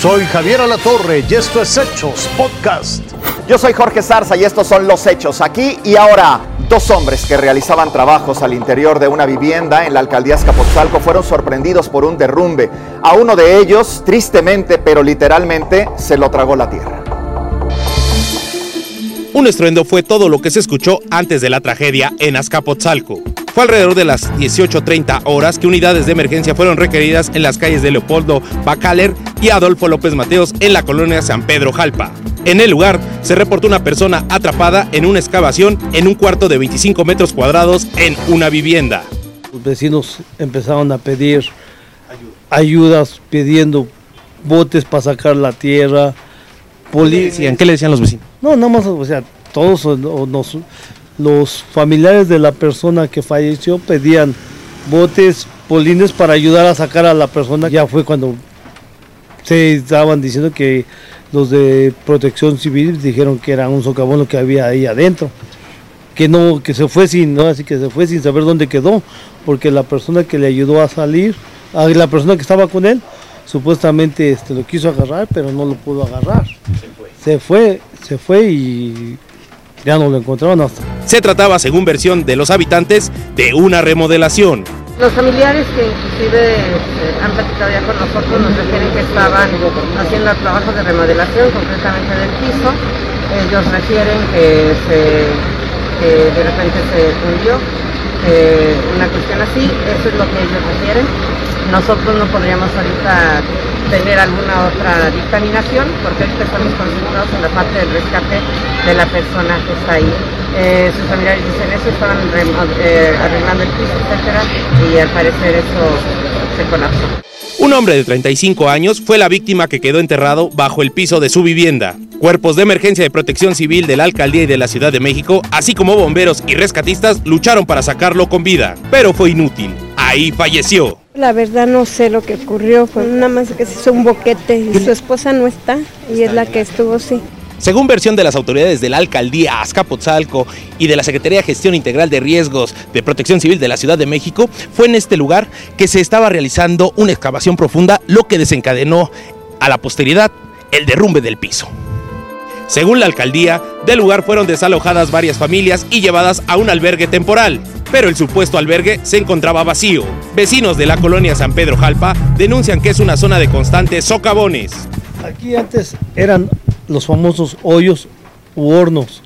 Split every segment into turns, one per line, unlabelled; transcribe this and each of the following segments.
Soy Javier Alatorre y esto es Hechos Podcast.
Yo soy Jorge Zarza y estos son los hechos aquí y ahora. Dos hombres que realizaban trabajos al interior de una vivienda en la alcaldía Escapotzalco fueron sorprendidos por un derrumbe. A uno de ellos, tristemente pero literalmente, se lo tragó la tierra.
Un estruendo fue todo lo que se escuchó antes de la tragedia en Azcapotzalco. Fue alrededor de las 18.30 horas que unidades de emergencia fueron requeridas en las calles de Leopoldo Bacaler y Adolfo López Mateos en la colonia San Pedro Jalpa. En el lugar se reportó una persona atrapada en una excavación en un cuarto de 25 metros cuadrados en una vivienda.
Los vecinos empezaron a pedir ayudas, pidiendo botes para sacar la tierra.
Decían, ¿Qué le decían los vecinos?
No, nada más, o sea, todos los, los familiares de la persona que falleció pedían botes, polines para ayudar a sacar a la persona. Ya fue cuando se estaban diciendo que los de protección civil dijeron que era un socavón lo que había ahí adentro. Que no, que se fue sin, ¿no? así que se fue sin saber dónde quedó, porque la persona que le ayudó a salir, a la persona que estaba con él, supuestamente este, lo quiso agarrar, pero no lo pudo agarrar. Se fue, se fue, y ya no lo encontraron hasta.
Se trataba, según versión de los habitantes, de una remodelación.
Los familiares que inclusive eh, han platicado ya con nosotros nos refieren que estaban haciendo trabajos de remodelación, concretamente del piso. Ellos refieren que, de repente se hundió, una cuestión así, eso es lo que ellos refieren. Nosotros no podríamos ahorita tener alguna otra dictaminación, porque ahorita estamos concentrados en la parte del rescate de la persona que está ahí. Eh, sus familiares dicen eso, estaban eh, arreglando el piso, etcétera, y al parecer eso se colapsó.
Un hombre de 35 años fue la víctima que quedó enterrado bajo el piso de su vivienda. Cuerpos de emergencia de protección civil de la alcaldía y de la Ciudad de México, así como bomberos y rescatistas, lucharon para sacarlo con vida, pero fue inútil. Ahí falleció.
La verdad no sé lo que ocurrió, fue nada más que se hizo un boquete y su esposa no está y es la que estuvo sí.
Según versión de las autoridades de la alcaldía Azcapotzalco y de la Secretaría de Gestión Integral de Riesgos de Protección Civil de la Ciudad de México, fue en este lugar que se estaba realizando una excavación profunda, lo que desencadenó a la posteridad el derrumbe del piso. Según la alcaldía, del lugar fueron desalojadas varias familias y llevadas a un albergue temporal, pero el supuesto albergue se encontraba vacío. Vecinos de la colonia San Pedro Jalpa denuncian que es una zona de constantes socavones.
Aquí antes eran los famosos hoyos u hornos,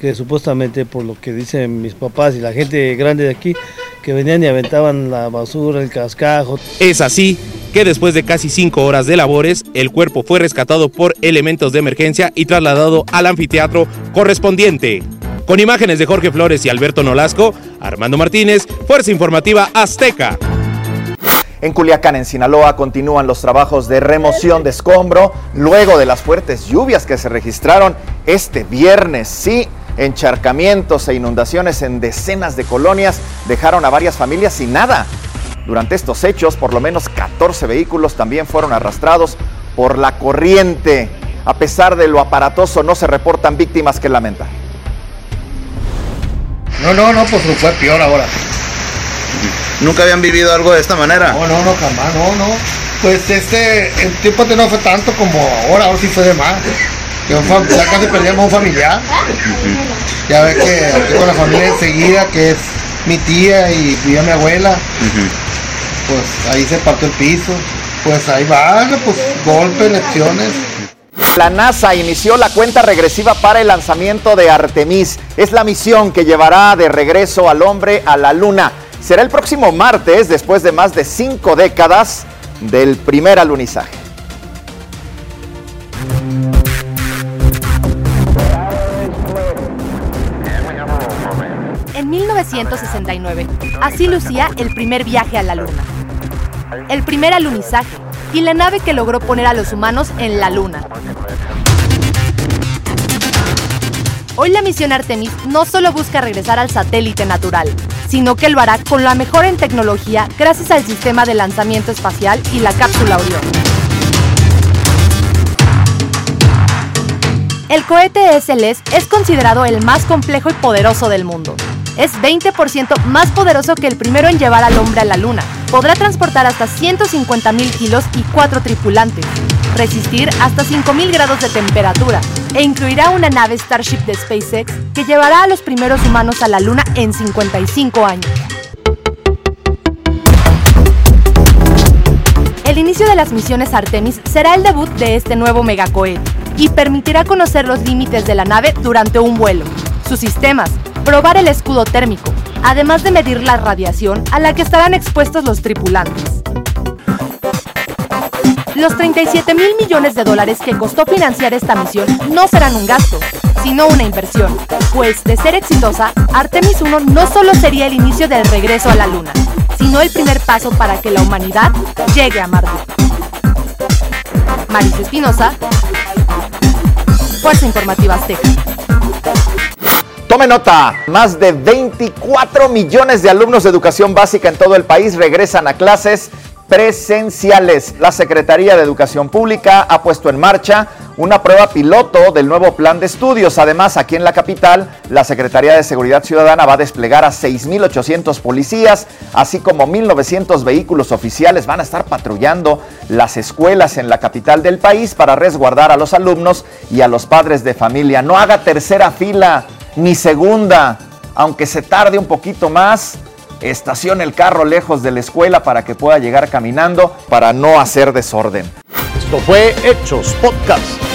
que supuestamente por lo que dicen mis papás y la gente grande de aquí, que venían y aventaban la basura, el cascajo.
Es así que después de casi cinco horas de labores, el cuerpo fue rescatado por elementos de emergencia y trasladado al anfiteatro correspondiente. Con imágenes de Jorge Flores y Alberto Nolasco, Armando Martínez, Fuerza Informativa Azteca.
En Culiacán, en Sinaloa, continúan los trabajos de remoción de escombro luego de las fuertes lluvias que se registraron este viernes. Sí, encharcamientos e inundaciones en decenas de colonias dejaron a varias familias sin nada. Durante estos hechos, por lo menos 14 vehículos también fueron arrastrados por la corriente. A pesar de lo aparatoso, no se reportan víctimas que lamentar.
No, no, no, pues fue peor ahora.
¿Nunca habían vivido algo de esta manera?
No, no, no, jamás, no, no. Pues este, el tiempo no fue tanto como ahora, ahora sí fue de más. Ya casi perdíamos un familiar. Ya ve que aquí con la familia enseguida, que es mi tía y, mi abuela, pues ahí se partió el piso. Pues ahí va, pues golpes, lecciones.
La NASA inició la cuenta regresiva para el lanzamiento de Artemis. Es la misión que llevará de regreso al hombre a la Luna. Será el próximo martes, después de más de cinco décadas del primer alunizaje.
En 1969, así lucía el primer viaje a la Luna. El primer alunizaje y la nave que logró poner a los humanos en la Luna. Hoy la misión Artemis no solo busca regresar al satélite natural, sino que lo hará con la mejor en tecnología gracias al sistema de lanzamiento espacial y la cápsula Orión. El cohete SLS es considerado el más complejo y poderoso del mundo. Es 20% más poderoso que el primero en llevar al hombre a la Luna. Podrá transportar hasta 150.000 kilos y cuatro tripulantes. Resistir hasta 5000 grados de temperatura e incluirá una nave Starship de SpaceX que llevará a los primeros humanos a la Luna en 55 años. El inicio de las misiones Artemis será el debut de este nuevo megacohete y permitirá conocer los límites de la nave durante un vuelo, sus sistemas, probar el escudo térmico, además de medir la radiación a la que estarán expuestos los tripulantes. Los 37 mil millones de dólares que costó financiar esta misión no serán un gasto, sino una inversión, pues de ser exitosa, Artemis 1 no solo sería el inicio del regreso a la Luna, sino el primer paso para que la humanidad llegue a Marte. Maris Espinosa, Fuerza Informativa Azteca.
Tome nota, más de 24 millones de alumnos de educación básica en todo el país regresan a clases presenciales. La Secretaría de Educación Pública ha puesto en marcha una prueba piloto del nuevo plan de estudios. Además, aquí en la capital, la Secretaría de Seguridad Ciudadana va a desplegar a 6.800 policías, así como 1.900 vehículos oficiales. Van a estar patrullando las escuelas en la capital del país para resguardar a los alumnos y a los padres de familia. No haga tercera fila ni segunda, aunque se tarde un poquito más estacione el carro lejos de la escuela para que pueda llegar caminando para no hacer desorden.
Esto fue Hechos Podcast.